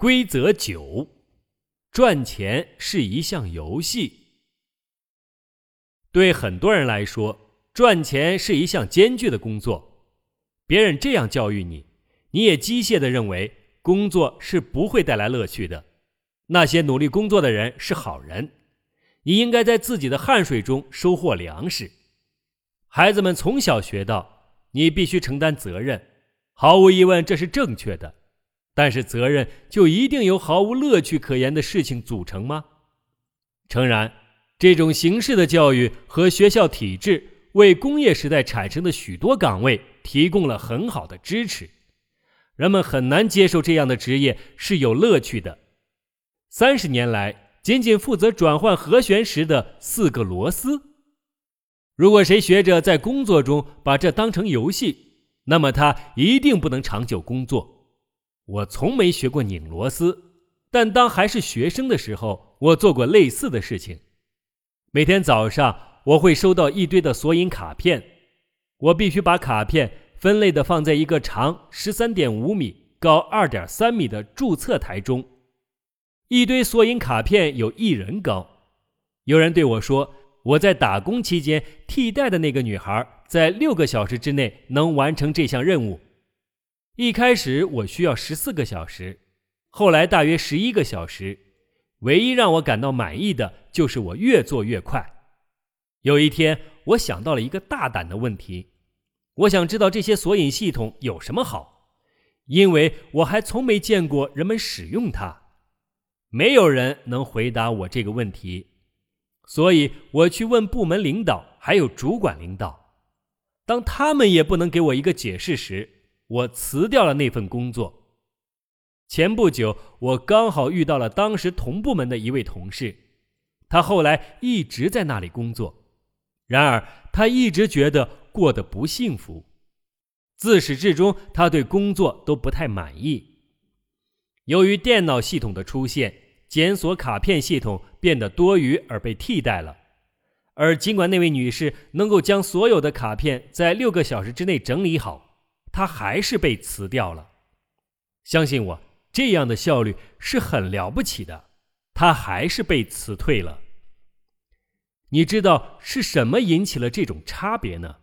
规则九：赚钱是一项游戏。对很多人来说，赚钱是一项艰巨的工作。别人这样教育你，你也机械的认为工作是不会带来乐趣的。那些努力工作的人是好人，你应该在自己的汗水中收获粮食。孩子们从小学到，你必须承担责任，毫无疑问，这是正确的。但是责任就一定由毫无乐趣可言的事情组成吗？诚然，这种形式的教育和学校体制为工业时代产生的许多岗位提供了很好的支持，人们很难接受这样的职业是有乐趣的。三十年来，仅仅负责转换和弦时的四个螺丝。如果谁学着在工作中把这当成游戏，那么他一定不能长久工作。我从没学过拧螺丝，但当还是学生的时候，我做过类似的事情。每天早上，我会收到一堆的索引卡片，我必须把卡片分类的放在一个长十三点五米、高二点三米的注册台中。一堆索引卡片有一人高。有人对我说，我在打工期间替代的那个女孩，在六个小时之内能完成这项任务。一开始我需要十四个小时，后来大约十一个小时。唯一让我感到满意的就是我越做越快。有一天，我想到了一个大胆的问题：我想知道这些索引系统有什么好，因为我还从没见过人们使用它。没有人能回答我这个问题，所以我去问部门领导，还有主管领导。当他们也不能给我一个解释时，我辞掉了那份工作。前不久，我刚好遇到了当时同部门的一位同事，他后来一直在那里工作，然而他一直觉得过得不幸福，自始至终他对工作都不太满意。由于电脑系统的出现，检索卡片系统变得多余而被替代了，而尽管那位女士能够将所有的卡片在六个小时之内整理好。他还是被辞掉了。相信我，这样的效率是很了不起的。他还是被辞退了。你知道是什么引起了这种差别呢？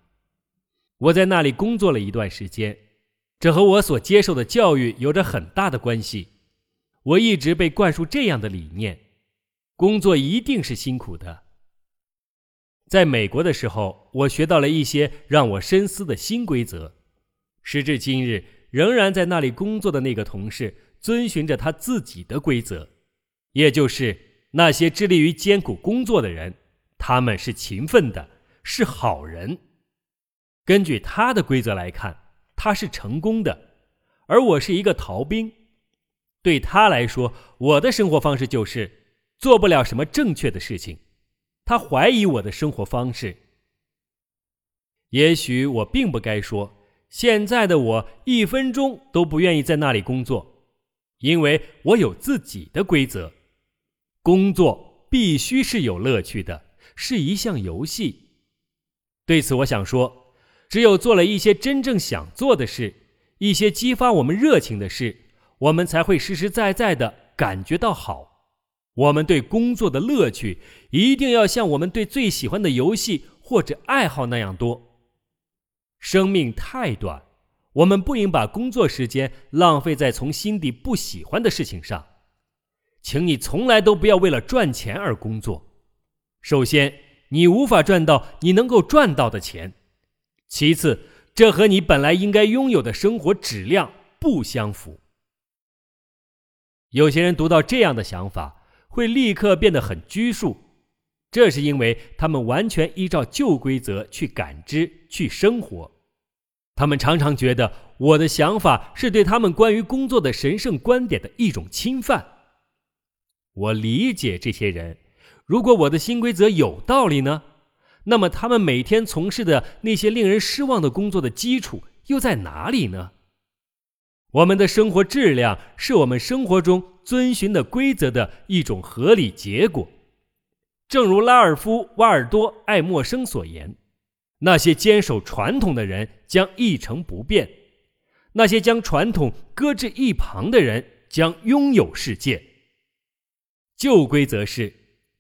我在那里工作了一段时间，这和我所接受的教育有着很大的关系。我一直被灌输这样的理念：工作一定是辛苦的。在美国的时候，我学到了一些让我深思的新规则。时至今日，仍然在那里工作的那个同事遵循着他自己的规则，也就是那些致力于艰苦工作的人，他们是勤奋的，是好人。根据他的规则来看，他是成功的，而我是一个逃兵。对他来说，我的生活方式就是做不了什么正确的事情。他怀疑我的生活方式。也许我并不该说。现在的我一分钟都不愿意在那里工作，因为我有自己的规则。工作必须是有乐趣的，是一项游戏。对此，我想说，只有做了一些真正想做的事，一些激发我们热情的事，我们才会实实在在的感觉到好。我们对工作的乐趣一定要像我们对最喜欢的游戏或者爱好那样多。生命太短，我们不应把工作时间浪费在从心底不喜欢的事情上。请你从来都不要为了赚钱而工作。首先，你无法赚到你能够赚到的钱；其次，这和你本来应该拥有的生活质量不相符。有些人读到这样的想法，会立刻变得很拘束。这是因为他们完全依照旧规则去感知、去生活。他们常常觉得我的想法是对他们关于工作的神圣观点的一种侵犯。我理解这些人。如果我的新规则有道理呢？那么他们每天从事的那些令人失望的工作的基础又在哪里呢？我们的生活质量是我们生活中遵循的规则的一种合理结果。正如拉尔夫·瓦尔多·爱默生所言：“那些坚守传统的人将一成不变，那些将传统搁置一旁的人将拥有世界。旧规则是，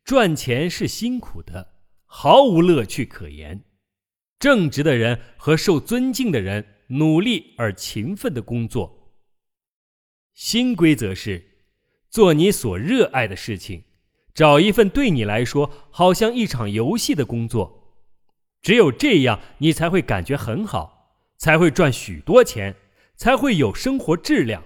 赚钱是辛苦的，毫无乐趣可言。正直的人和受尊敬的人努力而勤奋的工作。新规则是，做你所热爱的事情，找一份对你来说好像一场游戏的工作。只有这样，你才会感觉很好，才会赚许多钱，才会有生活质量。